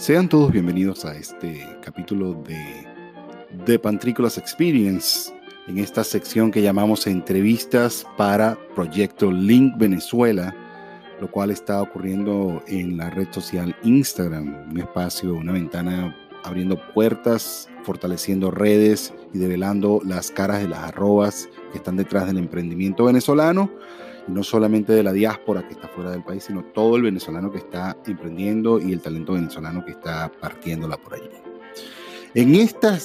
Sean todos bienvenidos a este capítulo de The Pantrícolas Experience, en esta sección que llamamos entrevistas para Proyecto Link Venezuela, lo cual está ocurriendo en la red social Instagram, un espacio, una ventana abriendo puertas, fortaleciendo redes y develando las caras de las arrobas que están detrás del emprendimiento venezolano no solamente de la diáspora que está fuera del país, sino todo el venezolano que está emprendiendo y el talento venezolano que está partiéndola por allí. En esta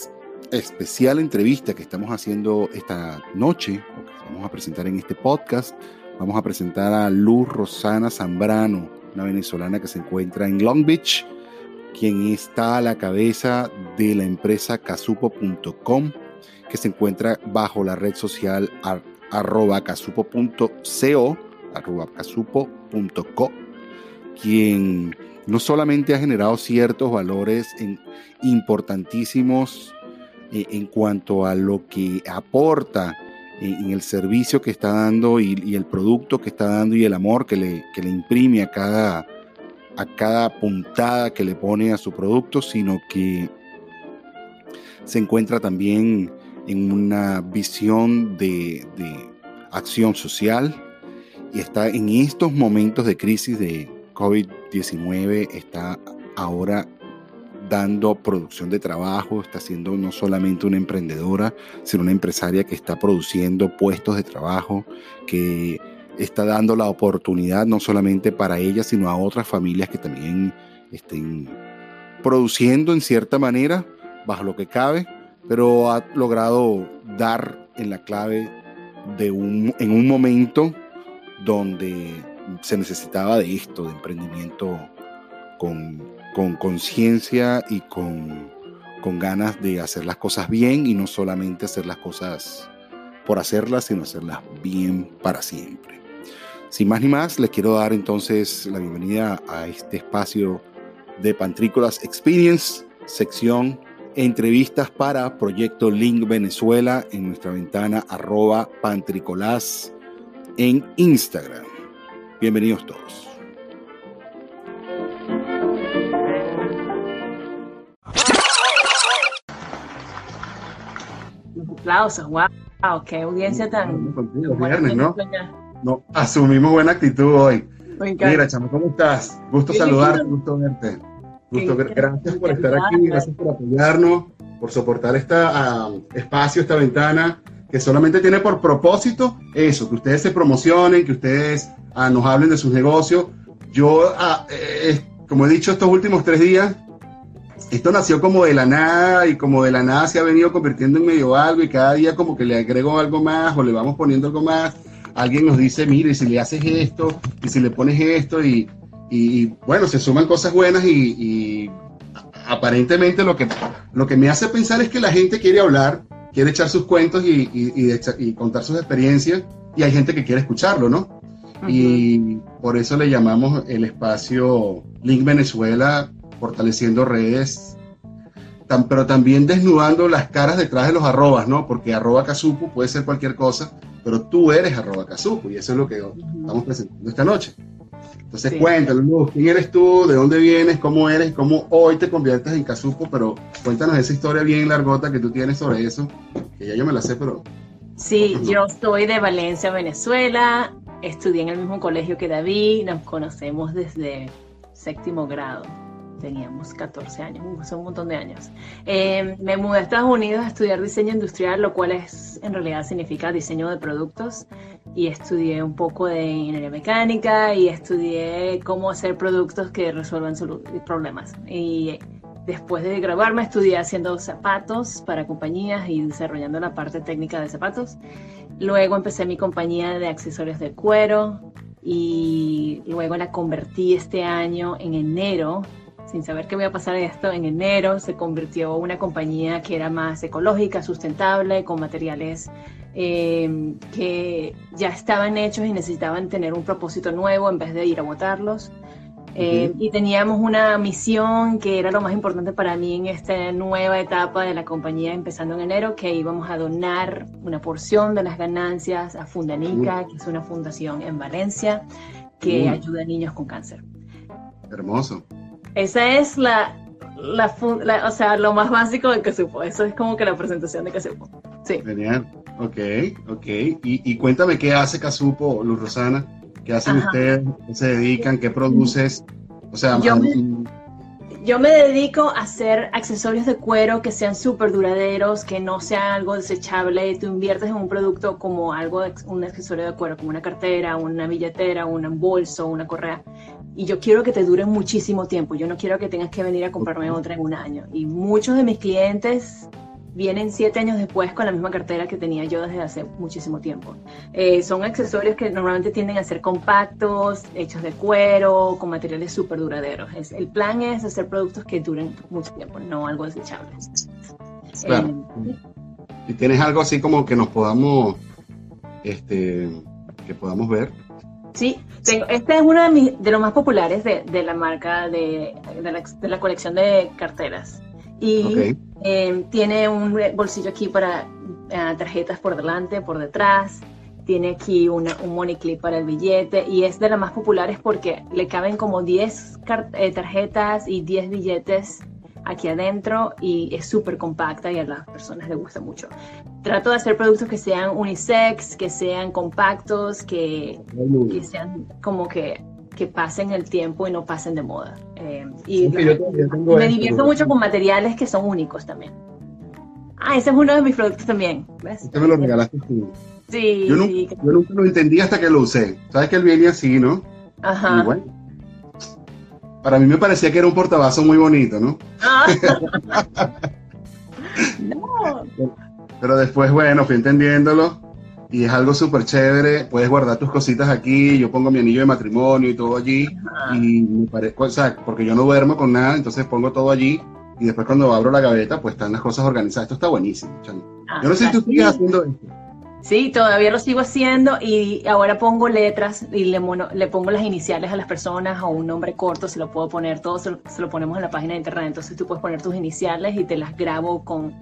especial entrevista que estamos haciendo esta noche, o que vamos a presentar en este podcast, vamos a presentar a Luz Rosana Zambrano, una venezolana que se encuentra en Long Beach, quien está a la cabeza de la empresa casupo.com, que se encuentra bajo la red social arroba casupo.co, arroba casupo.co, quien no solamente ha generado ciertos valores importantísimos eh, en cuanto a lo que aporta en, el servicio que está dando y, el producto que está dando y el amor que le, que le imprime a cada, a cada puntada que le pone a su producto, sino que se encuentra también en una visión de, acción social y está en estos momentos de crisis de COVID-19, está ahora dando producción de trabajo, está siendo no solamente una emprendedora, sino una empresaria que está produciendo puestos de trabajo, que está dando la oportunidad no solamente para ella, sino a otras familias que también estén produciendo en cierta manera, bajo lo que cabe, pero ha logrado dar en la clave de un, en un momento donde se necesitaba de esto, de emprendimiento con conciencia y con, con ganas de hacer las cosas bien y no solamente hacer las cosas por hacerlas, sino hacerlas bien para siempre. Sin más ni más, les quiero dar entonces la bienvenida a este espacio de Pantrícolas Experience, sección entrevistas para Proyecto Link Venezuela en nuestra ventana arroba pantricolás en Instagram. Bienvenidos todos. aplausos, wow, qué audiencia tan... Viernes, ¿no? ¿no? Asumimos buena actitud hoy. Mira, chamo, ¿cómo estás? Gusto saludarte, gusto verte gracias por estar aquí, gracias por apoyarnos, por soportar este espacio, esta ventana, que solamente tiene por propósito eso, que ustedes se promocionen, que ustedes ah, nos hablen de sus negocios. Yo, ah, eh, como he dicho estos últimos tres días, esto nació como de la nada y como de la nada se ha venido convirtiendo en medio algo y cada día como que le agrego algo más o le vamos poniendo algo más. Alguien nos dice, mire, si le haces esto y si le pones esto y, y, bueno, se suman cosas buenas y, aparentemente lo que, lo que me hace pensar es que la gente quiere hablar, quiere echar sus cuentos y, y contar sus experiencias y hay gente que quiere escucharlo, ¿no? Y por eso le llamamos el espacio Link Venezuela, fortaleciendo redes, pero también desnudando las caras detrás de los arrobas, ¿no? Porque arroba casupo puede ser cualquier cosa, pero tú eres arroba casupo y eso es lo que estamos presentando esta noche. Entonces, cuéntanos, Luz, ¿quién eres tú? ¿De dónde vienes? ¿Cómo eres? ¿Cómo hoy te conviertes en Casupo? Pero cuéntanos esa historia bien largota que tú tienes sobre eso, que ya yo me la sé, pero... Sí, yo soy de Valencia, Venezuela, estudié en el mismo colegio que David, nos conocemos desde séptimo grado teníamos 14 años, hace un montón de años. Em, me mudé a Estados Unidos a estudiar diseño industrial, lo cual es en realidad significa diseño de productos, y estudié un poco de ingeniería mecánica y estudié cómo hacer productos que resuelvan problemas. Y después de graduarme estudié haciendo zapatos para compañías y desarrollando la parte técnica de zapatos. Luego empecé mi compañía de accesorios de cuero y luego la convertí este año en enero sin saber qué voy a pasar esto, en enero se convirtió en una compañía que era más ecológica, sustentable, con materiales eh, que ya estaban hechos y necesitaban tener un propósito nuevo en vez de ir a botarlos. Eh, y teníamos una misión que era lo más importante para mí en esta nueva etapa de la compañía empezando en enero, que íbamos a donar una porción de las ganancias a Fundanica, que es una fundación en Valencia que ayuda a niños con cáncer. Hermoso. Esa es la la, o sea, lo más básico de supo. Eso es como que la presentación de supo. Sí. Genial. Ok, ok. Y, y cuéntame qué hace Casupo, Luz Rosana. ¿Qué hacen ustedes? ¿Qué se dedican? ¿Qué produces? O sea, yo yo me dedico a hacer accesorios de cuero que sean súper duraderos, que no sean algo desechable. Tú inviertes en un producto como algo, un accesorio de cuero, como una cartera, una billetera, un bolso, una correa. Y yo quiero que te dure muchísimo tiempo. Yo no quiero que tengas que venir a comprarme otra en un año. Y muchos de mis clientes vienen siete años después con la misma cartera que tenía yo desde hace muchísimo tiempo. Eh, son accesorios que normalmente tienden a ser compactos, hechos de cuero, con materiales súper duraderos. Es, el plan es hacer productos que duren mucho tiempo, no algo desechable. Claro. Eh, y tienes algo así como que nos podamos, este, que podamos ver. Sí, tengo, este es uno de, de los más populares de, de la marca de, de, la, de la colección de carteras y eh, tiene un bolsillo aquí para eh, tarjetas por delante, por detrás. Tiene aquí un money clip para el billete y es de las más populares porque le caben como 10 eh, tarjetas y 10 billetes aquí adentro y es súper compacta y a las personas les gusta mucho. Trato de hacer productos que sean unisex, que sean compactos, que, que sean como que que pasen el tiempo y no pasen de moda. Eh, y me divierto mucho con materiales que son únicos también. Ah, ese es uno de mis productos también. ¿ves? me lo regalaste tú. Sí. Yo nunca, yo nunca, lo entendí hasta que lo usé. Sabes que él viene así, ¿no? Ajá. para mí me parecía que era un portabazo muy bonito, ¿no? Ah. no. Pero después, bueno, fui entendiéndolo y es algo súper chévere. Puedes guardar tus cositas aquí. Yo pongo mi anillo de matrimonio y todo allí. Y me parece, o sea, porque yo no duermo con nada, entonces pongo todo allí. Y después cuando abro la gaveta, pues están las cosas organizadas. Esto está buenísimo, ah, yo no sé si tú sigues haciendo esto. Sí, todavía lo sigo haciendo y ahora pongo letras y le, le pongo las iniciales a las personas o un nombre corto, se lo puedo poner, todo se lo ponemos en la página de internet, entonces tú puedes poner tus iniciales y te las grabo con,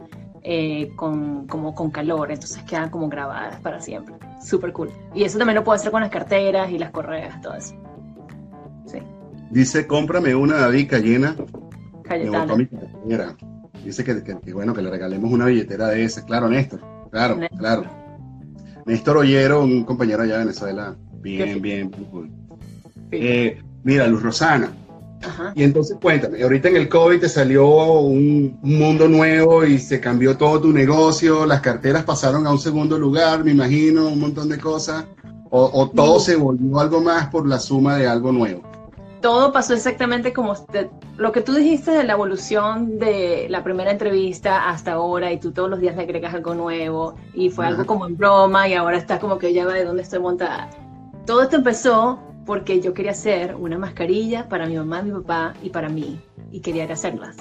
eh, con, como con calor, entonces quedan como grabadas para siempre. Súper cool. Y eso también lo puedo hacer con las carteras y las correas, todo eso. Sí. Dice, cómprame una David Cayena. Cayetana. Dice que, que, bueno, que le regalemos una billetera de esas. Claro, Néstor. Claro, claro. Néstor Ollero, un compañero allá de Venezuela. Bien, bien, cool. Eh, mira, Luz Rosana, y entonces cuéntame, ahorita en el COVID te salió un, mundo nuevo y se cambió todo tu negocio, las carteras pasaron a un segundo lugar, me imagino, un montón de cosas, o, todo se volvió algo más por la suma de algo nuevo. Todo pasó exactamente como lo que tú dijiste de la evolución de la primera entrevista hasta ahora y tú todos los días le agregas algo nuevo y fue algo como en broma y ahora está como que ya va de dónde estoy montada. Todo esto empezó porque yo quería hacer una mascarilla para mi mamá, mi papá y para mí, y quería hacerlas.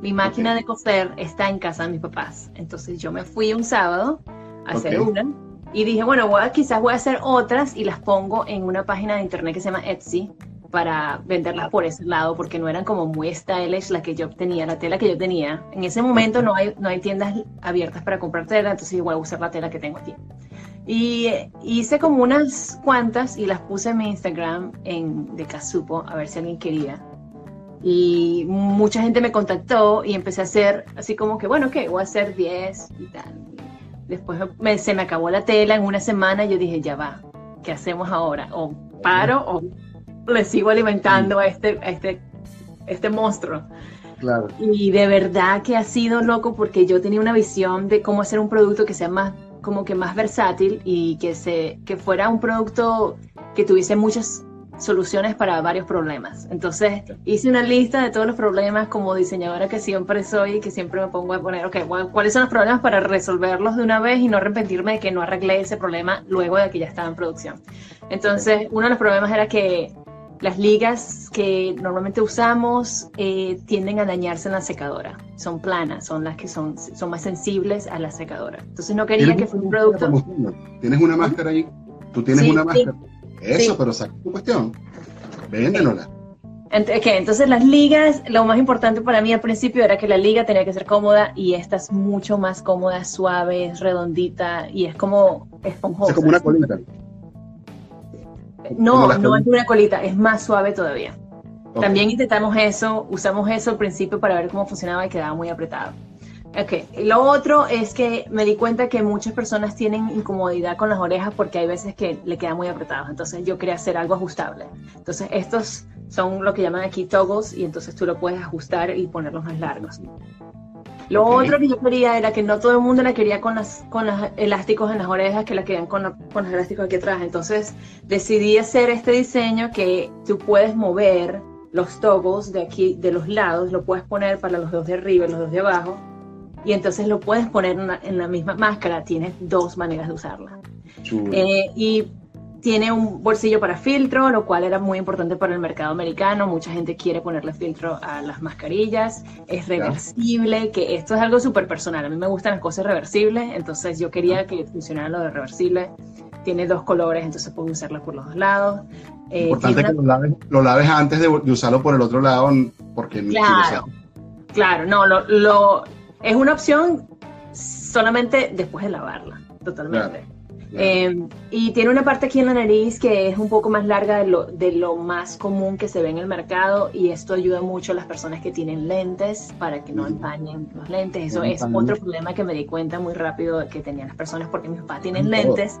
Mi máquina de coser está en casa de mis papás, entonces yo me fui un sábado a hacer una y dije, bueno, quizás voy a hacer otras y las pongo en una página de internet que se llama Etsy para venderlas por ese lado, porque no eran como muy stylish la que yo tenía, la tela que yo tenía. En ese momento no hay, no hay tiendas abiertas para comprar tela, entonces voy a usar la tela que tengo aquí. Y hice como unas cuantas y las puse en mi Instagram en, de Casupo a ver si alguien quería. Y mucha gente me contactó y empecé a hacer así como que, bueno, ok, voy a hacer 10 y tal. Después se me acabó la tela en una semana y yo dije, ya va, ¿qué hacemos ahora? O paro o le sigo alimentando a este, a este, este monstruo. Claro. Y de verdad que ha sido loco porque yo tenía una visión de cómo hacer un producto que sea más como que más versátil y que, se, que fuera un producto que tuviese muchas soluciones para varios problemas. Entonces hice una lista de todos los problemas como diseñadora que siempre soy, que siempre me pongo a poner, ok, ¿cuáles son los problemas para resolverlos de una vez y no arrepentirme de que no arreglé ese problema luego de que ya estaba en producción? Entonces, uno de los problemas era que las ligas que normalmente usamos eh, tienden a dañarse en la secadora. Son planas, son las que son, son más sensibles a la secadora. Entonces no quería que fuera un producto. ¿Tienes una máscara ahí? ¿Tú tienes una máscara? Eso, pero saca tu cuestión. Véndenosla. Entonces las ligas, lo más importante para mí al principio era que la liga tenía que ser cómoda y esta es mucho más cómoda, suave, es redondita y es como esponjosa. Es como una colita. No, no es una colita, es más suave todavía. También intentamos eso, usamos eso al principio para ver cómo funcionaba y quedaba muy apretado. Ok, lo otro es que me di cuenta que muchas personas tienen incomodidad con las orejas porque hay veces que le quedan muy apretados, entonces yo quería hacer algo ajustable. Entonces estos son lo que llaman aquí toggles y entonces tú lo puedes ajustar y ponerlos más largos. Lo otro que yo quería era que no todo el mundo la quería con, las, con los elásticos en las orejas, que la querían con, con los elásticos aquí atrás. Entonces decidí hacer este diseño que tú puedes mover los toggles de aquí, de los lados, lo puedes poner para los dos de arriba y los dos de abajo y entonces lo puedes poner en, la misma máscara. Tienes dos maneras de usarla. Eh, y tiene un bolsillo para filtro, lo cual era muy importante para el mercado americano. Mucha gente quiere ponerle filtro a las mascarillas. Es reversible, que esto es algo súper personal. A mí me gustan las cosas reversibles, entonces yo quería que funcionara lo de reversible. Tiene dos colores, entonces puedo usarla por los dos lados. Eh, importante que lo laves, antes de, usarlo por el otro lado, porque claro, claro, no, lo es una opción solamente después de lavarla, totalmente. Eh, y tiene una parte aquí en la nariz que es un poco más larga de lo, de lo más común que se ve en el mercado y esto ayuda mucho a las personas que tienen lentes para que no empañen los lentes. Eso es otro problema que me di cuenta muy rápido que tenían las personas porque mis papás tienen lentes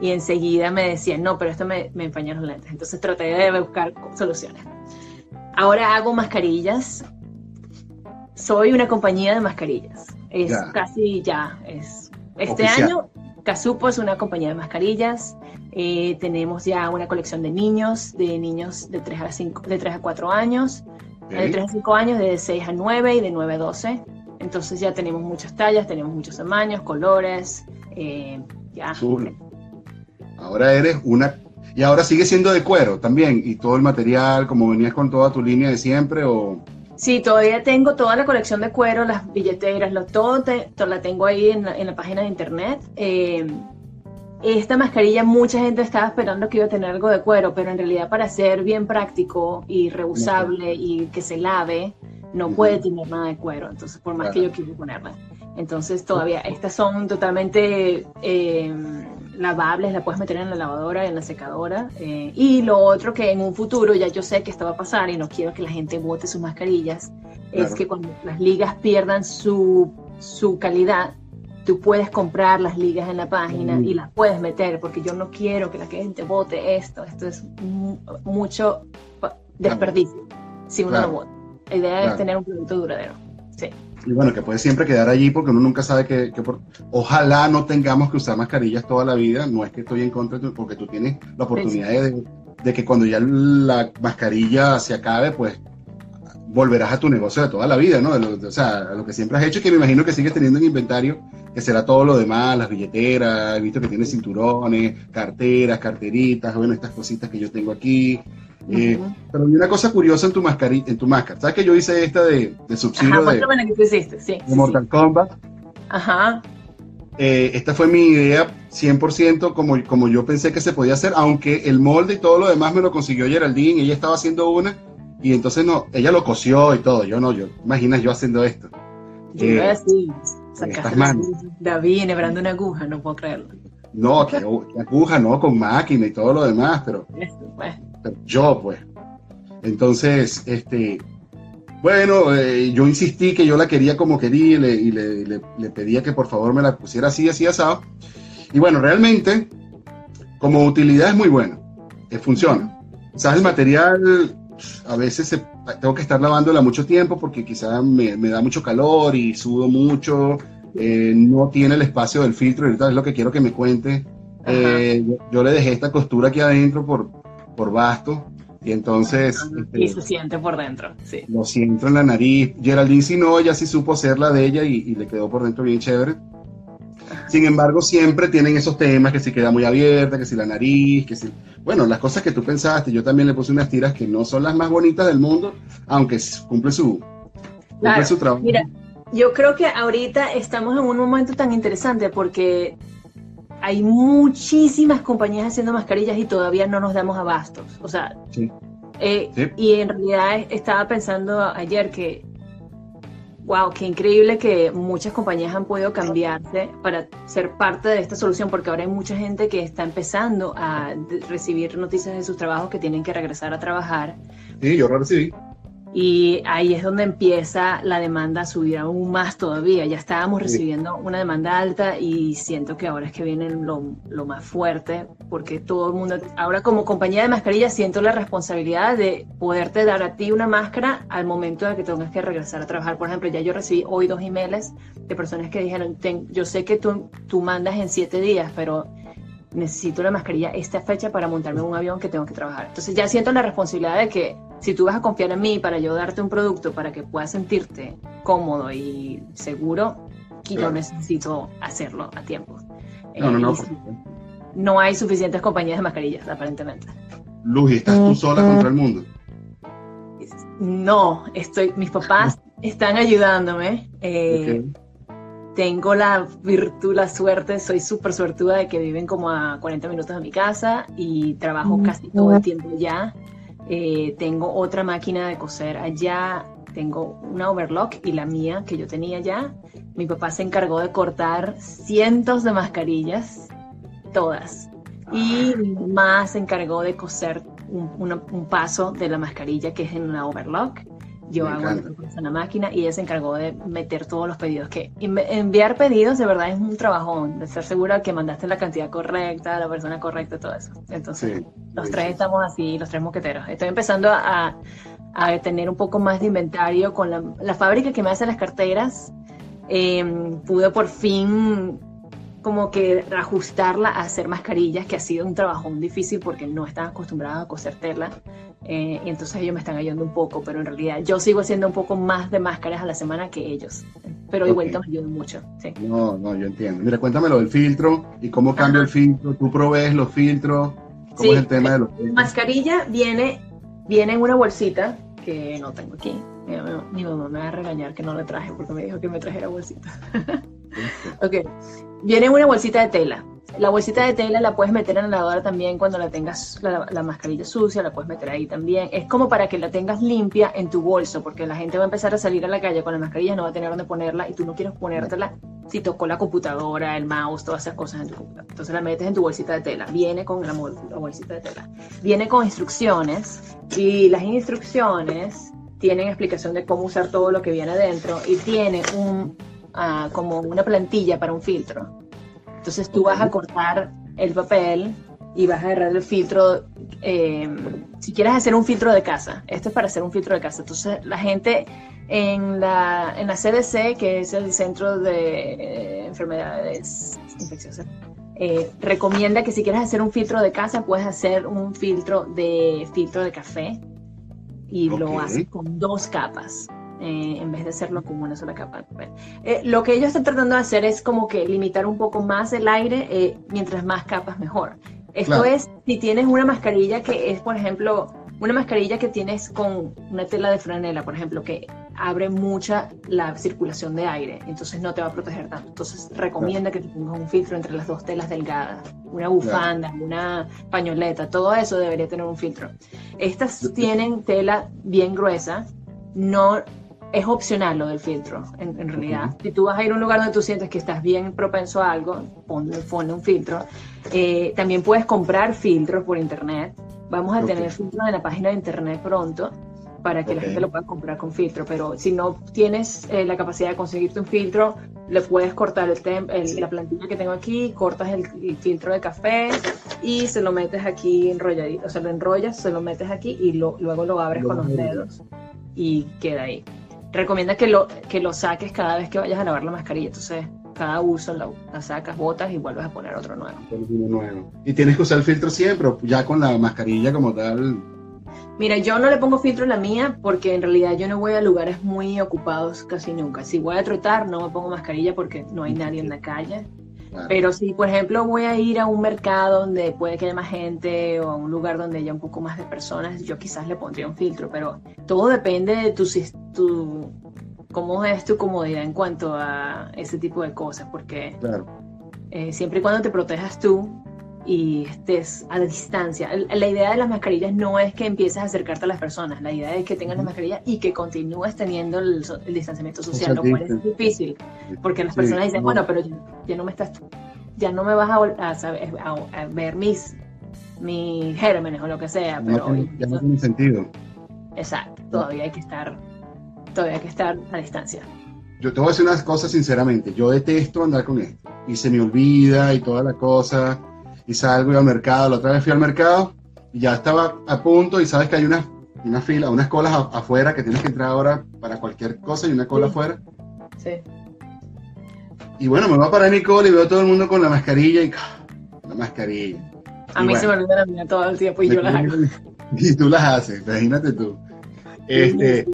y enseguida me decían, no, pero esto me, me empaña los lentes. Entonces traté de buscar soluciones. Ahora hago mascarillas soy una compañía de mascarillas. Es casi ya, es. Este año, Casupo es una compañía de mascarillas. Eh, tenemos ya una colección de niños, de niños de 3 a, 5, de 3 a 4 años, de 3 a 5 años, de 6 a 9 y de 9 a 12. Entonces ya tenemos muchas tallas, tenemos muchos tamaños, colores, eh, ya. Ahora eres una y ahora sigue siendo de cuero también, y todo el material, como venías con toda tu línea de siempre, o... Sí, todavía tengo toda la colección de cuero, las billeteras, lo, todo, la tengo ahí en la, página de internet. Eh, esta mascarilla mucha gente estaba esperando que iba a tener algo de cuero, pero en realidad para ser bien práctico y reusable y que se lave, no puede tener nada de cuero. Entonces, por más que yo quiera ponerla. Entonces, todavía estas son totalmente... Eh, lavables, la puedes meter en la lavadora, en la secadora. Eh, y lo otro que en un futuro ya yo sé que esto va a pasar y no quiero que la gente bote sus mascarillas, es que cuando las ligas pierdan su, su calidad, tú puedes comprar las ligas en la página y las puedes meter, porque yo no quiero que la gente bote esto. Esto es mucho desperdicio si uno lo bota. La idea es tener un producto duradero. Sí y bueno, que puede siempre quedar allí porque uno nunca sabe que, ojalá no tengamos que usar mascarillas toda la vida, no es que estoy en contra, de porque tú tienes la oportunidad de, que cuando ya la mascarilla se acabe, pues volverás a tu negocio de toda la vida, ¿no? o sea, lo que siempre has hecho, que me imagino que sigues teniendo en inventario, que será todo lo demás, las billeteras, he visto que tienes cinturones, carteras, carteritas, bueno, estas cositas que yo tengo aquí, eh, pero hay una cosa curiosa en tu mascarilla, en tu máscara. ¿Sabes que yo hice esta de, de subsidio de, Mortal Kombat? Ajá. Eh, esta fue mi idea 100% como, como yo pensé que se podía hacer, aunque el molde y todo lo demás me lo consiguió Geraldine, ella estaba haciendo una y entonces no, ella lo cosió y todo, yo no, yo, imaginas yo haciendo esto. Yo eh, así, sacaste David enhebrando una aguja, no puedo creerlo. No, que, aguja, no, con máquina y todo lo demás, pero... Pues yo, pues. Entonces, este, bueno, eh, yo insistí que yo la quería como quería y, le, pedía que por favor me la pusiera así, así asado. Y bueno, realmente, como utilidad es muy bueno, que funciona. ¿Sabes? El material, a veces tengo que estar lavándola mucho tiempo porque quizá me, da mucho calor y sudo mucho, eh, no tiene el espacio del filtro, y ahorita es lo que quiero que me cuente. Eh, yo, le dejé esta costura aquí adentro por, por basto. Y entonces. y este, se siente por dentro, sí. Lo siento en la nariz. Geraldine, si no, ella sí supo ser la de ella y, le quedó por dentro bien chévere. Sin embargo, siempre tienen esos temas que si queda muy abierta, que si la nariz, que si. Bueno, las cosas que tú pensaste. Yo también le puse unas tiras que no son las más bonitas del mundo, aunque cumple su, cumple su trabajo. Mira, yo creo que ahorita estamos en un momento tan interesante porque hay muchísimas compañías haciendo mascarillas y todavía no nos damos abastos. O sea, eh, y en realidad estaba pensando ayer que Wow, qué increíble que muchas compañías han podido cambiarse para ser parte de esta solución, porque ahora hay mucha gente que está empezando a recibir noticias de sus trabajos que tienen que regresar a trabajar. Sí, yo recibí. Y ahí es donde empieza la demanda a subir aún más todavía. Ya estábamos recibiendo una demanda alta y siento que ahora es que viene lo, lo, más fuerte, porque todo el mundo, ahora como compañía de mascarillas, siento la responsabilidad de poderte dar a ti una máscara al momento de que tengas que regresar a trabajar. Por ejemplo, ya yo recibí hoy dos emails de personas que dijeron, yo sé que tú, tú mandas en siete días, pero necesito la mascarilla esta fecha para montarme en un avión que tengo que trabajar. Entonces ya siento la responsabilidad de que si tú vas a confiar en mí para yo darte un producto para que puedas sentirte cómodo y seguro, yo necesito hacerlo a tiempo. No, no, no. Eh, no hay suficientes compañías de mascarillas, aparentemente. Luz, ¿estás tú sola contra el mundo? No, estoy, mis papás están ayudándome. Eh, tengo la virtud, la suerte, soy súper suertuda de que viven como a 40 minutos de mi casa y trabajo casi todo el tiempo ya. Eh, tengo otra máquina de coser allá, tengo una overlock y la mía que yo tenía ya. Mi papá se encargó de cortar cientos de mascarillas, todas. Y mi mamá se encargó de coser un paso de la mascarilla que es en una overlock yo hago una máquina y ella se encargó de meter todos los pedidos. Que enviar pedidos de verdad es un trabajón, de estar segura que mandaste la cantidad correcta, la persona correcta, todo eso. Entonces, los tres estamos así, los tres moqueteros. Estoy empezando a, a tener un poco más de inventario con la, la fábrica que me hace las carteras. Eh, pude por fin como que ajustarla a hacer mascarillas, que ha sido un trabajo difícil porque no están acostumbrados a coser tela. Eh, y entonces ellos me están ayudando un poco, pero en realidad yo sigo haciendo un poco más de máscaras a la semana que ellos. Pero igual me ayudan mucho. No, no, yo entiendo. Mira, cuéntame lo del filtro y cómo cambia el filtro. ¿Tú provees los filtros? ¿Cómo es el tema de los filtros? Mascarilla viene, viene en una bolsita que no tengo aquí. Mi, mamá me va a regañar que no le traje porque me dijo que me trajera bolsita. ok. Viene una bolsita de tela. La bolsita de tela la puedes meter en la lavadora también cuando la tengas la, mascarilla sucia, la puedes meter ahí también. Es como para que la tengas limpia en tu bolso, porque la gente va a empezar a salir a la calle con la mascarilla, no va a tener dónde ponerla y tú no quieres ponértela si tocó la computadora, el mouse, todas esas cosas en tu computadora. Entonces la metes en tu bolsita de tela. Viene con la, la bolsita de tela. Viene con instrucciones y las instrucciones tienen explicación de cómo usar todo lo que viene adentro y tiene un como una plantilla para un filtro. Entonces tú vas a cortar el papel y vas a agarrar el filtro. Eh, si quieres hacer un filtro de casa, esto es para hacer un filtro de casa. Entonces la gente en la, en la CDC, que es el Centro de eh, Enfermedades Infecciosas, eh, recomienda que si quieres hacer un filtro de casa, puedes hacer un filtro de filtro de café y lo haces con dos capas. Eh, en vez de hacerlo como una sola capa. Eh, lo que ellos están tratando de hacer es como que limitar un poco más el aire, eh, mientras más capas mejor. Esto es, si tienes una mascarilla que es, por ejemplo, una mascarilla que tienes con una tela de franela, por ejemplo, que abre mucha la circulación de aire, entonces no te va a proteger tanto. Entonces recomienda que te pongas un filtro entre las dos telas delgadas, una bufanda, una pañoleta, todo eso debería tener un filtro. Estas tienen tela bien gruesa, no es opcional lo del filtro, en, realidad. Si tú vas a ir a un lugar donde tú sientes que estás bien propenso a algo, ponle, un filtro. Eh, también puedes comprar filtros por internet. Vamos a tener filtros en la página de internet pronto para que la gente lo pueda comprar con filtro, pero si no tienes eh, la capacidad de conseguirte un filtro, le puedes cortar el, la plantilla que tengo aquí, cortas el, filtro de café y se lo metes aquí enrolladito, o sea, lo enrollas, se lo metes aquí y luego lo abres con los dedos y queda ahí recomienda que lo, que lo saques cada vez que vayas a lavar la mascarilla. Entonces, cada uso la, sacas, botas y vuelves a poner otro nuevo. nuevo. Y tienes que usar el filtro siempre, ya con la mascarilla como tal. Mira, yo no le pongo filtro a la mía porque en realidad yo no voy a lugares muy ocupados casi nunca. Si voy a trotar, no me pongo mascarilla porque no hay nadie en la calle. Pero si, por ejemplo, voy a ir a un mercado donde puede que haya más gente o a un lugar donde haya un poco más de personas, yo quizás le pondría un filtro, pero todo depende de tu, tu cómo es tu comodidad en cuanto a ese tipo de cosas, porque eh, siempre y cuando te protejas tú, y estés a distancia. La idea de las mascarillas no es que empieces a acercarte a las personas, la idea es que tengas la mascarilla y que continúes teniendo el, distanciamiento social, lo cual es difícil, porque las personas dicen, bueno, pero ya, no me estás, ya no me vas a, a, ver mis, mis gérmenes o lo que sea, pero ya no tiene sentido. Exacto, todavía hay que estar, todavía hay que estar a distancia. Yo te voy a decir unas cosas sinceramente, yo detesto andar con esto y se me olvida y toda la cosa y salgo y al mercado, la otra vez fui al mercado y ya estaba a punto y sabes que hay una, una fila, unas colas afuera que tienes que entrar ahora para cualquier cosa y una cola afuera. Sí. Y bueno, me voy a parar mi cola y veo a todo el mundo con la mascarilla y la mascarilla. A mí se me olvida la mía todo el tiempo y yo las hago. Y tú las haces, imagínate tú. Este,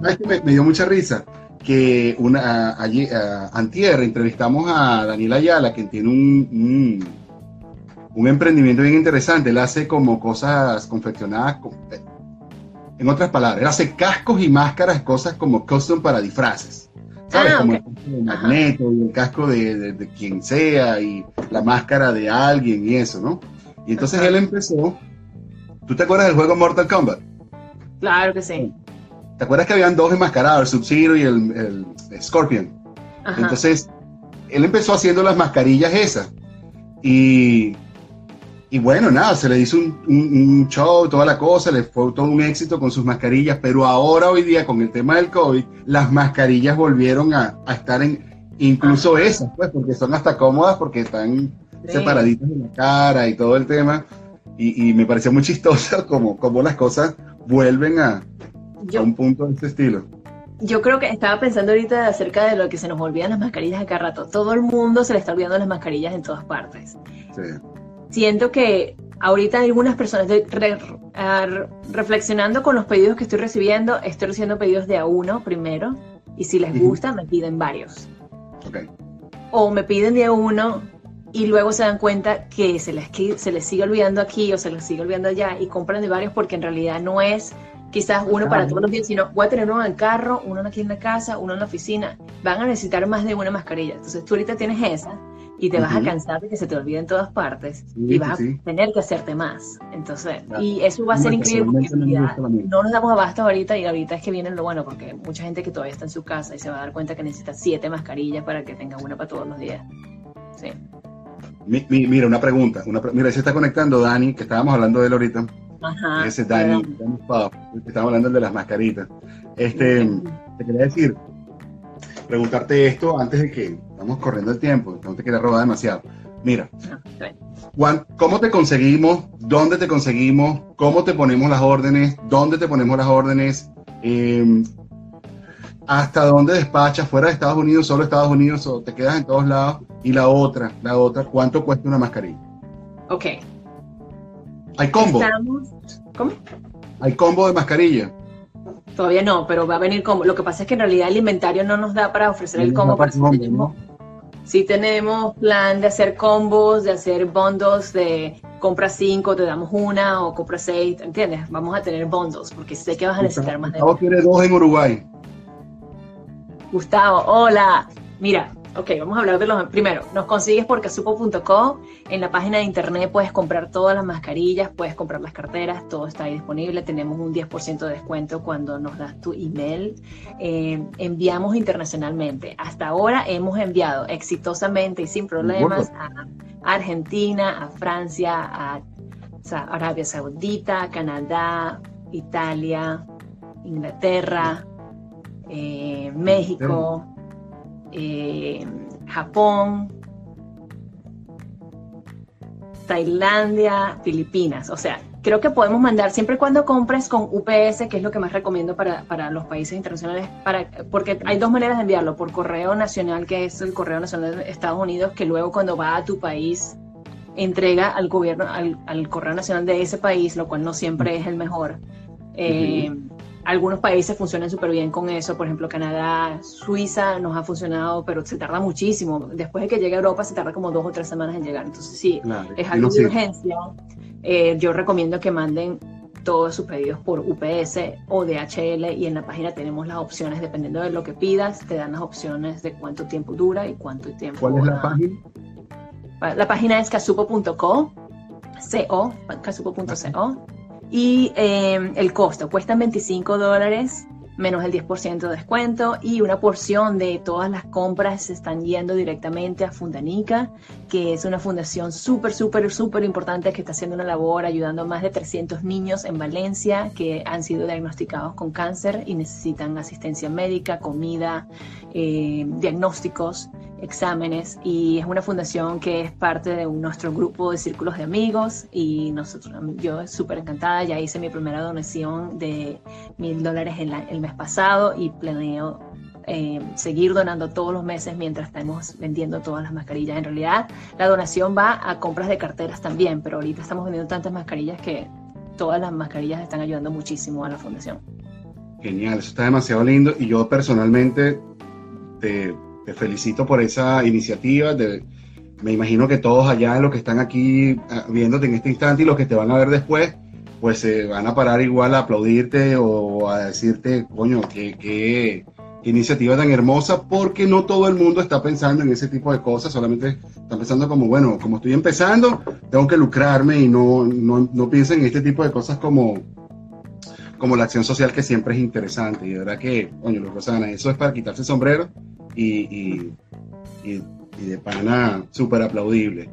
Me, dio mucha risa que una, allí, antier entrevistamos a Daniela Ayala, que tiene un, un, emprendimiento bien interesante. Él hace como cosas confeccionadas, eh, en otras palabras, él hace cascos y máscaras, cosas como custom para disfraces. ¿Sabes? Ah, como el casco de Magneto y el casco de, quien sea y la máscara de alguien y eso, ¿no? Y entonces él empezó. ¿Tú te acuerdas del juego Mortal Kombat? Claro que sí. ¿Te acuerdas que habían dos enmascarados, el Sub-Zero y el, Scorpion? Entonces, él empezó haciendo las mascarillas esas. Y, y bueno, nada, se le hizo un, show, toda la cosa, le fue todo un éxito con sus mascarillas, pero ahora, hoy día, con el tema del COVID, las mascarillas volvieron a, estar en, incluso esas, pues, porque son hasta cómodas, porque están separaditas de la cara y todo el tema. Y, me pareció muy chistoso como, como las cosas vuelven a, a un punto de este estilo. Yo creo que estaba pensando ahorita acerca de lo que se nos olvidan las mascarillas a cada rato. Todo el mundo se le está olvidando las mascarillas en todas partes. Sí. Siento que ahorita algunas personas, reflexionando con los pedidos que estoy recibiendo, estoy recibiendo pedidos de a uno primero, y si les gusta, me piden varios. Okay. O me piden de a uno y luego se dan cuenta que se les, se les sigue olvidando aquí o se les sigue olvidando allá y compran de varios porque en realidad no es quizás uno para todos los días, sino voy a tener uno en el carro, uno aquí en la casa, uno en la oficina. Van a necesitar más de una mascarilla. Entonces tú ahorita tienes esa y te vas a cansar de que se te olvide en todas partes y vas a tener que hacerte más. Entonces, y eso va a ser increíble porque no nos damos abasto ahorita y ahorita es que viene lo bueno porque mucha gente que todavía está en su casa y se va a dar cuenta que necesita siete mascarillas para que tenga una para todos los días. Sí. mira, una pregunta. Una mira, se está conectando Dani, que estábamos hablando de él ahorita. Ese Dani, estamos hablando de las mascaritas. Este, te quería decir, preguntarte esto antes de que estamos corriendo el tiempo, no te quería robar demasiado. Mira, ¿cómo te conseguimos? ¿Dónde te conseguimos? ¿Cómo te ponemos las órdenes? ¿Dónde te ponemos las órdenes? Em, ¿Hasta dónde despachas? ¿Fuera de Estados Unidos, solo Estados Unidos o te quedas en todos lados? Y la otra, la otra, ¿cuánto cuesta una mascarilla? Ok, ¿Hay combo? ¿Cómo? ¿Hay combo de mascarilla? Todavía no, pero va a venir combo. Lo que pasa es que en realidad el inventario no nos da para ofrecer el combo. Para sí, tenemos, plan de hacer combos, de hacer bundles de compra cinco, te damos una, o compra seis, ¿entiendes? Vamos a tener bundles, porque sé que vas a necesitar más de Gustavo quiere dos en Uruguay. Gustavo, hola. Mira, Ok, vamos a hablar de los... Primero, nos consigues por casupo.com. En la página de internet puedes comprar todas las mascarillas, puedes comprar las carteras, todo está ahí disponible. Tenemos un 10% de descuento cuando nos das tu email. Eh, enviamos internacionalmente. Hasta ahora hemos enviado exitosamente y sin problemas a Argentina, a Francia, a Arabia Saudita, Canadá, Italia, Inglaterra, eh, México. Eh, Japón, Tailandia, Filipinas. O sea, creo que podemos mandar siempre y cuando compres con UPS, que es lo que más recomiendo para, para, los países internacionales, para, porque hay dos maneras de enviarlo, por correo nacional, que es el correo nacional de Estados Unidos, que luego cuando va a tu país entrega al gobierno, al, correo nacional de ese país, lo cual no siempre es el mejor. Eh, algunos países funcionan súper bien con eso, por ejemplo Canadá, Suiza nos ha funcionado, pero se tarda muchísimo. Después de que llegue a Europa se tarda como dos o tres semanas en llegar. Entonces sí, es algo de urgencia. Eh, yo recomiendo que manden todos sus pedidos por UPS o DHL y en la página tenemos las opciones, dependiendo de lo que pidas, te dan las opciones de cuánto tiempo dura y cuánto tiempo. ¿Cuál es la página? La página es casupo.co, co, casupo.co, y eh, el costo cuesta 25 dólares menos el 10% de descuento y una porción de todas las compras se están yendo directamente a Fundanica, que es una fundación súper, súper, súper importante que está haciendo una labor ayudando a más de 300 niños en Valencia que han sido diagnosticados con cáncer y necesitan asistencia médica, comida, eh, diagnósticos, exámenes y es una fundación que es parte de nuestro grupo de círculos de amigos y nosotros, yo súper encantada, ya hice mi primera donación de mil dólares el mes pasado y planeo eh, seguir donando todos los meses mientras estamos vendiendo todas las mascarillas. En realidad, la donación va a compras de carteras también, pero ahorita estamos vendiendo tantas mascarillas que todas las mascarillas están ayudando muchísimo a la fundación. Genial, eso está demasiado lindo y yo personalmente te, felicito por esa iniciativa. me imagino que todos allá, los que están aquí ah, viéndote en este instante y los que te van a ver después, pues se van a parar igual a aplaudirte o a decirte, coño, qué, iniciativa tan hermosa, porque no todo el mundo está pensando en ese tipo de cosas, solamente están pensando como, bueno, como estoy empezando, tengo que lucrarme y no, no, no piensen en este tipo de cosas como, como la acción social que siempre es interesante. Y de verdad que, coño, Rosana, eso es para quitarse el sombrero y, y, de pana súper aplaudible.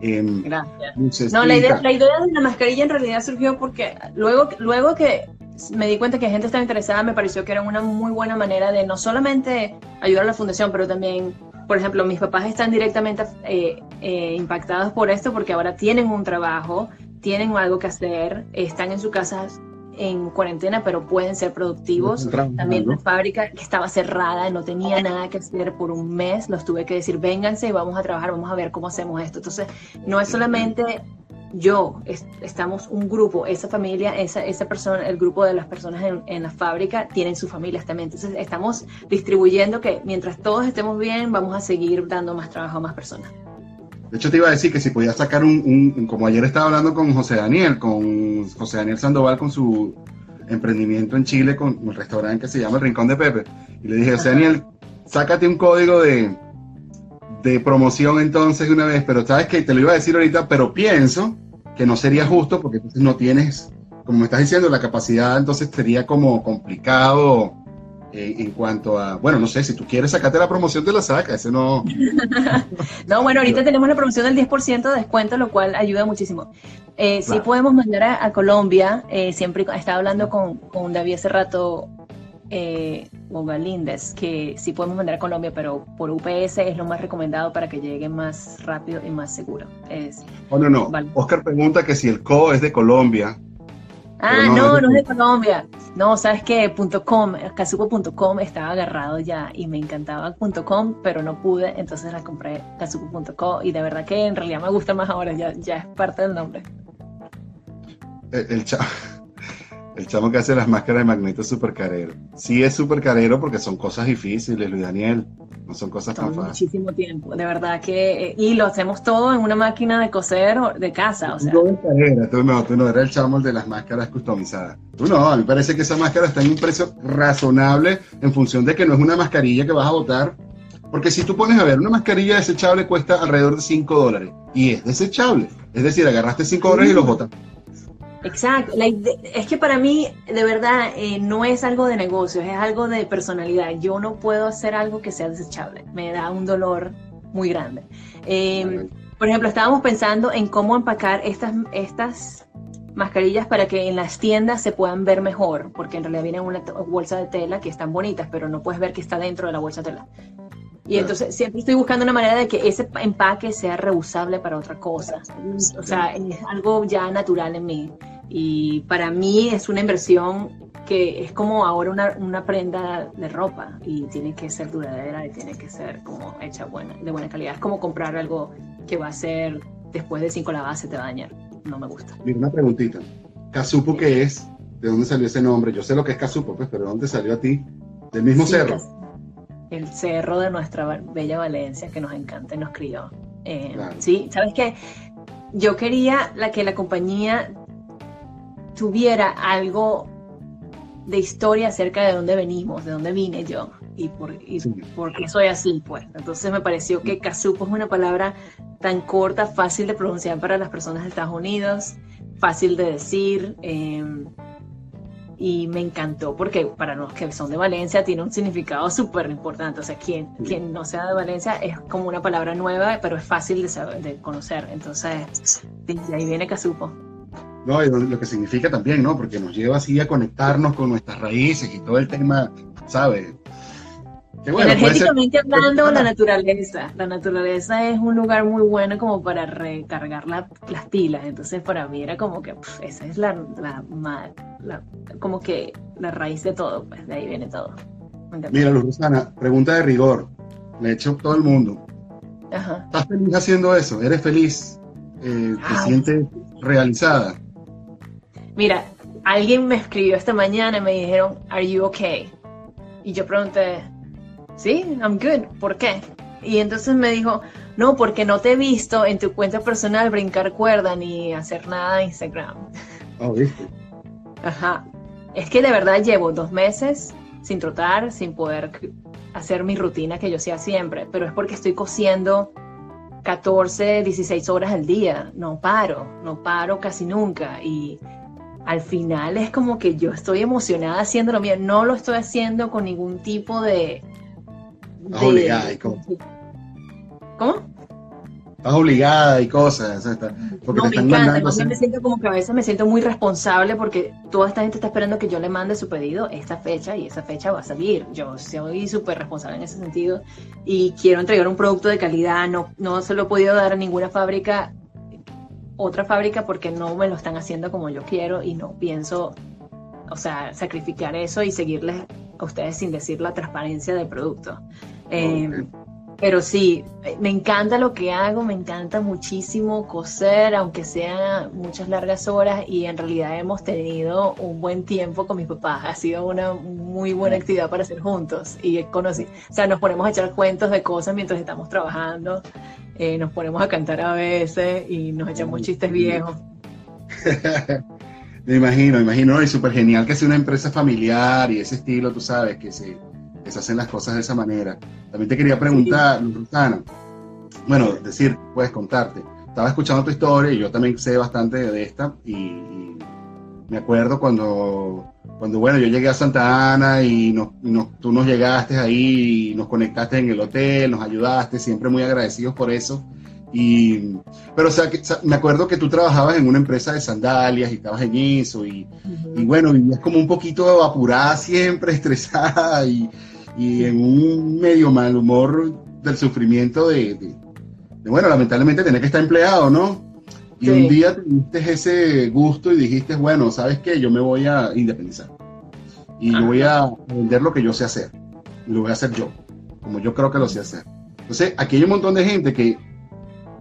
Em, Gracias. No, la idea, la idea de la mascarilla en realidad surgió porque luego, luego que me di cuenta que gente estaba interesada, me pareció que era una muy buena manera de no solamente ayudar a la fundación, pero también, por ejemplo, mis papás están directamente eh, eh, impactados por esto porque ahora tienen un trabajo, tienen algo que hacer, están en su casa en cuarentena, pero pueden ser productivos. También la fábrica que estaba cerrada, no tenía nada que hacer por un mes, los tuve que decir, vénganse y vamos a trabajar, vamos a ver cómo hacemos esto. Entonces, no es solamente yo, estamos un grupo, esa familia, esa, esa persona, el grupo de las personas en, en, la fábrica tienen sus familias también. Entonces, estamos distribuyendo que mientras todos estemos bien, vamos a seguir dando más trabajo a más personas. De hecho, te iba a decir que si podías sacar un, como ayer estaba hablando con José Daniel, con José Daniel Sandoval, con su emprendimiento en Chile, con un restaurante que se llama El Rincón de Pepe. Y le dije, José Daniel, sácate un código de, de promoción entonces de una vez, pero sabes que te lo iba a decir ahorita, pero pienso que no sería justo porque entonces no tienes, como me estás diciendo, la capacidad, entonces sería como complicado en cuanto a, bueno, no sé, si tú quieres sacarte la promoción, te la saca, ese no... no, bueno, ahorita tenemos la promoción del 10% de descuento, lo cual ayuda muchísimo. Eh, Sí podemos mandar a, Colombia, eh, siempre estaba hablando con, con, David hace rato, eh, con Galíndez, que sí podemos mandar a Colombia, pero por UPS es lo más recomendado para que llegue más rápido y más seguro. Es, oh, no, no. Oscar pregunta que si el CO es de Colombia, Ah, no, no, es de Colombia. No, sabes que .com, estaba agarrado ya y me encantaba .com, pero no pude, entonces la compré casupo.com y de verdad que en realidad me gusta más ahora, ya, ya es parte del nombre. El, el, el chamo que hace las máscaras de magneto es súper carero. Sí es súper carero porque son cosas difíciles, Luis Daniel. No son cosas tan fáciles. Muchísimo tiempo, de verdad que... Eh, y lo hacemos todo en una máquina de coser de casa, o sea. Tú no, tú no, tú no eres el chamo de las máscaras customizadas. Tú no, a mí me parece que esa máscara está en un precio razonable en función de que no es una mascarilla que vas a botar. Porque si tú pones a ver, una mascarilla desechable cuesta alrededor de 5 dólares y es desechable. Es decir, agarraste 5 dólares y los botas. Exacto, es que para mí de verdad eh, no es algo de negocios, es algo de personalidad. Yo no puedo hacer algo que sea desechable, me da un dolor muy grande. Em, por ejemplo, estábamos pensando en cómo empacar estas, estas mascarillas para que en las tiendas se puedan ver mejor, porque en realidad vienen una bolsa de tela que están bonitas, pero no puedes ver que está dentro de la bolsa de tela. Y entonces siempre estoy buscando una manera de que ese empaque sea reusable para otra cosa. O sea, es algo ya natural en mí. Y para mí es una inversión que es como ahora una, una prenda de ropa y tiene que ser duradera y tiene que ser como hecha buena, de buena calidad. Es como comprar algo que va a ser después de cinco lavadas se te va a dañar. No me gusta. Mira, una preguntita. ¿Casupo qué es? ¿De dónde salió ese nombre? Yo sé lo que es Casupo, pues, pero ¿de dónde salió a ti? ¿Del mismo cerro? El cerro de nuestra bella Valencia que nos encanta y nos crió. Eh, sí, sabes que yo quería la que la compañía tuviera algo de historia acerca de dónde venimos, de dónde vine yo y por, y por qué soy así, pues. Entonces me pareció que Casupo es una palabra tan corta, fácil de pronunciar para las personas de Estados Unidos, fácil de decir. Em, y me encantó porque para los que son de Valencia tiene un significado súper importante. O sea, quien, quien no sea de Valencia es como una palabra nueva, pero es fácil de, saber, de conocer. Entonces, de ahí viene Casupo. No, y lo que significa también, ¿no? Porque nos lleva así a conectarnos con nuestras raíces y todo el tema, ¿sabes? Energéticamente hablando, la naturaleza. La naturaleza es un lugar muy bueno como para recargar las pilas. Entonces, para mí era como que esa es la, la, como que la raíz de todo, pues de ahí viene todo. Mira, Luz Rosana, pregunta de rigor. Le he hecho todo el mundo. ¿Estás feliz haciendo eso? ¿Eres feliz? Eh, ¿Te sientes realizada? Mira, alguien me escribió esta mañana y me dijeron, ¿Are you okay? Y yo pregunté, sí, I'm good. ¿Por qué? Y entonces me dijo, no, porque no te he visto en tu cuenta personal brincar cuerda ni hacer nada en Instagram. Oh, ¿viste? Ajá. Es que de verdad llevo dos meses sin trotar, sin poder hacer mi rutina que yo hacía siempre, pero es porque estoy cosiendo 14, 16 horas al día. No paro, no paro casi nunca. Y al final es como que yo estoy emocionada haciéndolo mío. No lo estoy haciendo con ningún tipo de, obligada y cosas. ¿Cómo? Estás obligada y cosas. porque no, me encanta. me siento como que a veces me siento muy responsable porque toda esta gente está esperando que yo le mande su pedido esta fecha y esa fecha va a salir. Yo soy súper responsable en ese sentido y quiero entregar un producto de calidad. No, no se lo he podido dar a ninguna fábrica, otra fábrica, porque no me lo están haciendo como yo quiero y no pienso, o sea, sacrificar eso y seguirles a ustedes sin decir la transparencia del producto. Eh, pero sí, me encanta lo que hago, me encanta muchísimo coser, aunque sean muchas largas horas y en realidad hemos tenido un buen tiempo con mis papás. Ha sido una muy buena actividad para hacer juntos y conocí, o sea, nos ponemos a echar cuentos de cosas mientras estamos trabajando, eh, nos ponemos a cantar a veces y nos echamos chistes viejos. me imagino, me imagino, y súper genial que sea una empresa familiar y ese estilo, tú sabes, que se se hacen las cosas de esa manera. También te quería preguntar, Rosana, bueno, decir, puedes contarte. Estaba escuchando tu historia y yo también sé bastante de esta y, me acuerdo cuando, cuando, bueno, yo llegué a Santa Ana y tú nos llegaste ahí y nos conectaste en el hotel, nos ayudaste, siempre muy agradecidos por eso. Y, pero, o sea, que, me acuerdo que tú trabajabas en una empresa de sandalias y estabas en eso y, y bueno, vivías como un poquito apurada siempre, estresada y, y en un medio mal humor del sufrimiento de, bueno, lamentablemente tener que estar empleado, ¿no? Y un día tuviste ese gusto y dijiste, bueno, ¿sabes qué? Yo me voy a independizar. Y voy a vender lo que yo sé hacer. Y lo voy a hacer yo, como yo creo que lo sé hacer. Entonces, aquí hay un montón de gente que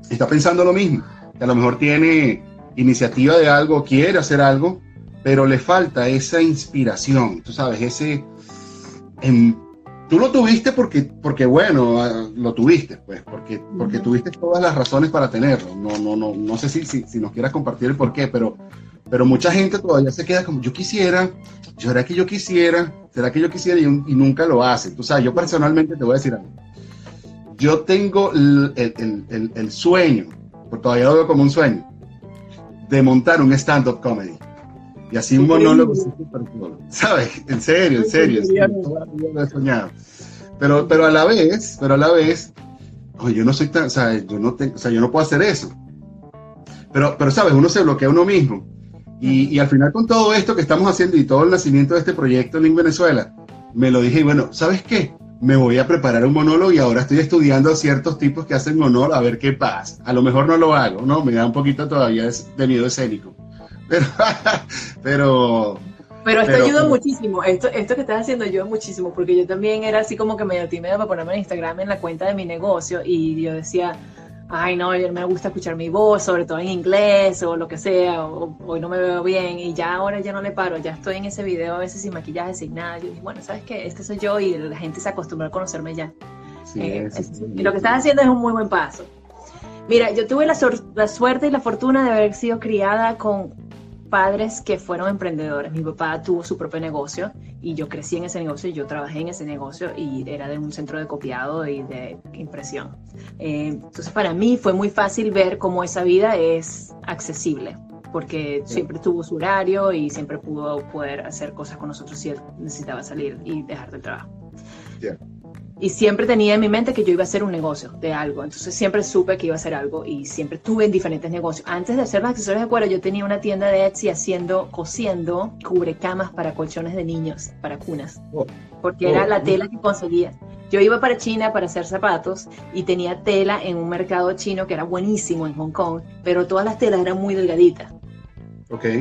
está pensando lo mismo, que a lo mejor tiene iniciativa de algo, quiere hacer algo, pero le falta esa inspiración, tú sabes, ese em, tú lo tuviste porque, porque bueno, ah, lo tuviste, pues, porque, porque tuviste todas las razones para tenerlo. No, no, no, no sé si, si, si, nos quieras compartir el por qué, pero, pero mucha gente todavía se queda como, yo quisiera, ¿será que yo quisiera? ¿Será que yo quisiera? Y, y nunca lo hace. Tú sabes, yo personalmente te voy a decir algo. Yo tengo el, el, el, el sueño, porque todavía lo veo como un sueño, de montar un stand-up comedy. Y así un monólogo ¿sabes? En serio, en serio. lo he soñado. Pero, pero a la vez, pero a la vez, oye, yo no soy tan, o sea, yo no o sea, yo no puedo hacer eso. Pero, pero sabes, uno se bloquea a uno mismo. Y, y, al final con todo esto que estamos haciendo y todo el nacimiento de este proyecto en Venezuela, me lo dije y bueno, ¿sabes qué? Me voy a preparar un monólogo y ahora estoy estudiando a ciertos tipos que hacen honor a ver qué pasa. A lo mejor no lo hago, ¿no? Me da un poquito todavía de miedo escénico. Pero, pero, esto ayuda muchísimo. Esto, esto que estás haciendo ayuda muchísimo, porque yo también era así como que medio tímida para ponerme en Instagram en la cuenta de mi negocio y yo decía, ay no, me gusta escuchar mi voz, sobre todo en inglés o lo que sea, o, hoy no me veo bien y ya ahora ya no le paro, ya estoy en ese video a veces sin maquillaje, sin nada. Yo dije, bueno, ¿sabes qué? Este soy yo y la gente se acostumbra a conocerme ya. Eh, y lo que estás haciendo es un muy buen paso. Mira, yo tuve la, la suerte y la fortuna de haber sido criada con padres que fueron emprendedores. Mi papá tuvo su propio negocio y yo crecí en ese negocio, y yo trabajé en ese negocio y era de un centro de copiado y de impresión. Eh, entonces para mí fue muy fácil ver cómo esa vida es accesible porque siempre tuvo su horario y siempre pudo poder hacer cosas con nosotros si él necesitaba salir y dejar del trabajo. Y siempre tenía en mi mente que yo iba a hacer un negocio de algo. Entonces siempre supe que iba a hacer algo y siempre tuve en diferentes negocios. Antes de hacer los accesorios de cuero, yo tenía una tienda de Etsy haciendo, cosiendo cubrecamas para colchones de niños, para cunas. Oh. Porque era oh, la tela que conseguía. Yo iba para China para hacer zapatos y tenía tela en un mercado chino que era buenísimo en Hong Kong, pero todas las telas eran muy delgaditas.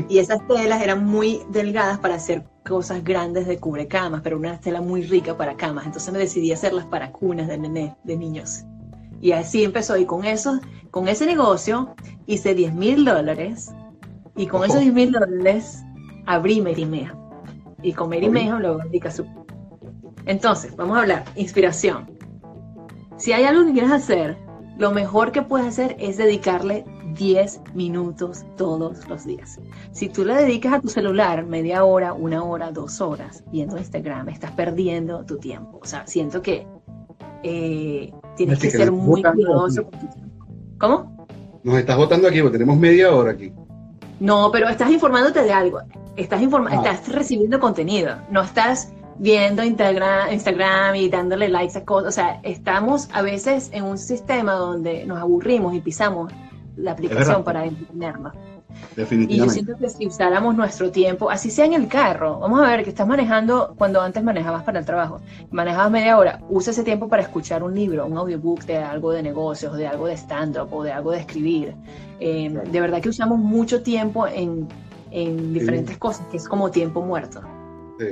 Y esas telas eran muy delgadas para hacer cosas grandes de cubrecamas, pero una tela muy rica para camas. Entonces me decidí hacerlas para cunas de nené, de niños. Y así empezó. Y con eso, con ese negocio, hice 10 mil dólares. Y con esos 10 mil dólares abrí Merimeja. Y con Merimeja luego indica su. Entonces, vamos a hablar. Inspiración. Si hay algo que quieres hacer, lo mejor que puedes hacer es dedicarle 10 minutos todos los días. Si tú le dedicas a tu celular media hora, una hora, dos horas viendo Instagram, estás perdiendo tu tiempo. O sea, siento que eh, tienes que, ser muy cuidadoso con tu tiempo. ¿Cómo? Nos estás votando aquí, porque tenemos media hora aquí. No, pero estás informándote de algo. Estás, ah. estás recibiendo contenido. No estás viendo Instagram, Instagram y dándole likes a cosas. O sea, estamos a veces en un sistema donde nos aburrimos y pisamos la aplicación para entretenernos. Definitivamente. Y yo siento que si usáramos nuestro tiempo, así sea en el carro, vamos a ver que estás manejando cuando antes manejabas para el trabajo, manejabas media hora, usa ese tiempo para escuchar un libro, un audiobook de algo de negocios, de algo de stand-up o de algo de escribir. Eh, de verdad que usamos mucho tiempo en, en diferentes cosas, que es como tiempo muerto. Sí.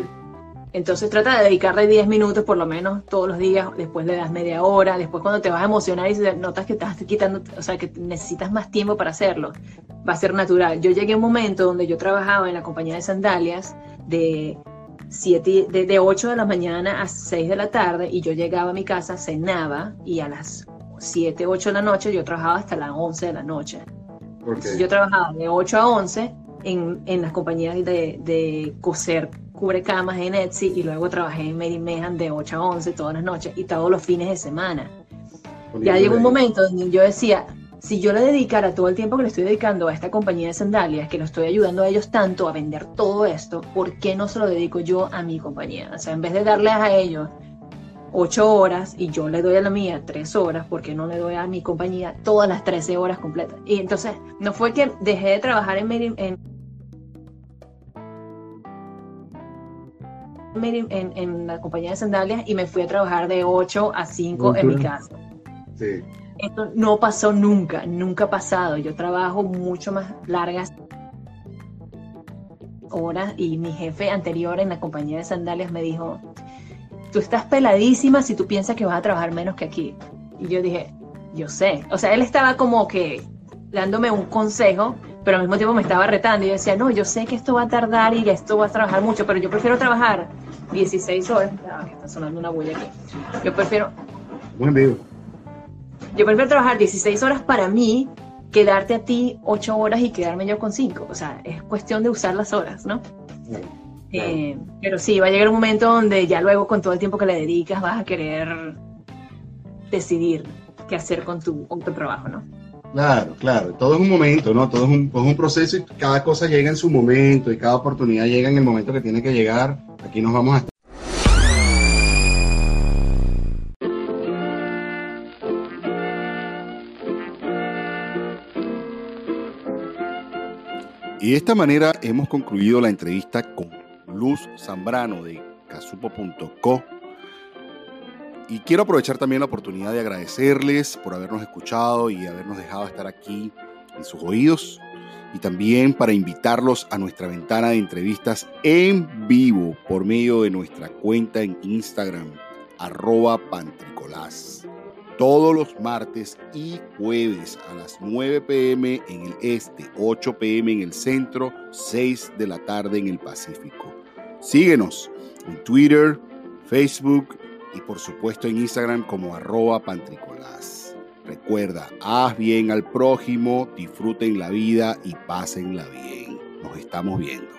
Entonces trata de dedicarle 10 minutos por lo menos todos los días, después le das media hora, después cuando te vas a emocionar y notas que estás quitando, o sea, que necesitas más tiempo para hacerlo, va a ser natural. Yo llegué a un momento donde yo trabajaba en la compañía de sandalias de, 7, de, 8 de la mañana a 6 de la tarde y yo llegaba a mi casa, cenaba y a las 7, 8 de la noche yo trabajaba hasta las 11 de la noche. Yo trabajaba de 8 a 11 en, en las compañías de, de coser cubre camas en Etsy y luego trabajé en Mary Mehan de 8 a 11 todas las noches y todos los fines de semana. Ya llegó un momento donde yo decía, si yo le dedicara todo el tiempo que le estoy dedicando a esta compañía de sandalias, que lo estoy ayudando a ellos tanto a vender todo esto, ¿por qué no se lo dedico yo a mi compañía? O sea, en vez de darles a ellos ocho horas y yo le doy a la mía tres horas, ¿por qué no le doy a mi compañía todas las 13 horas completas? Y entonces, no fue que dejé de trabajar en, en en, la compañía de sandalias y me fui a trabajar de 8 a 5 en mi casa. Esto no pasó nunca, nunca ha pasado. Yo trabajo mucho más largas horas y mi jefe anterior en la compañía de sandalias me dijo, tú estás peladísima si tú piensas que vas a trabajar menos que aquí. Y yo dije, yo sé. O sea, él estaba como que dándome un consejo, pero al mismo tiempo me estaba retando y yo decía, no, yo sé que esto va a tardar y esto va a trabajar mucho, pero yo prefiero trabajar 16 horas. Ah, está sonando una bulla aquí. Yo prefiero. Buen video. Yo prefiero trabajar 16 horas para mí que darte a ti 8 horas y quedarme yo con 5. O sea, es cuestión de usar las horas, ¿no? Eh, pero sí, va a llegar un momento donde ya luego con todo el tiempo que le dedicas vas a querer decidir qué hacer con tu, con tu trabajo, ¿no? Claro, claro. Todo es un momento, ¿no? Todo es un, es un, proceso y cada cosa llega en su momento y cada oportunidad llega en el momento que tiene que llegar. Aquí nos vamos a... Y de esta manera hemos concluido la entrevista con Luz Zambrano de casupo.co y quiero aprovechar también la oportunidad de agradecerles por habernos escuchado y habernos dejado estar aquí en sus oídos. Y también para invitarlos a nuestra ventana de entrevistas en vivo por medio de nuestra cuenta en Instagram, arroba pantricolás. Todos los martes y jueves a las 9 pm en el este, 8 pm en el centro, 6 de la tarde en el Pacífico. Síguenos en Twitter, Facebook, y por supuesto en Instagram como arroba pantricolás. Recuerda, haz bien al prójimo, disfruten la vida y pásenla bien. Nos estamos viendo.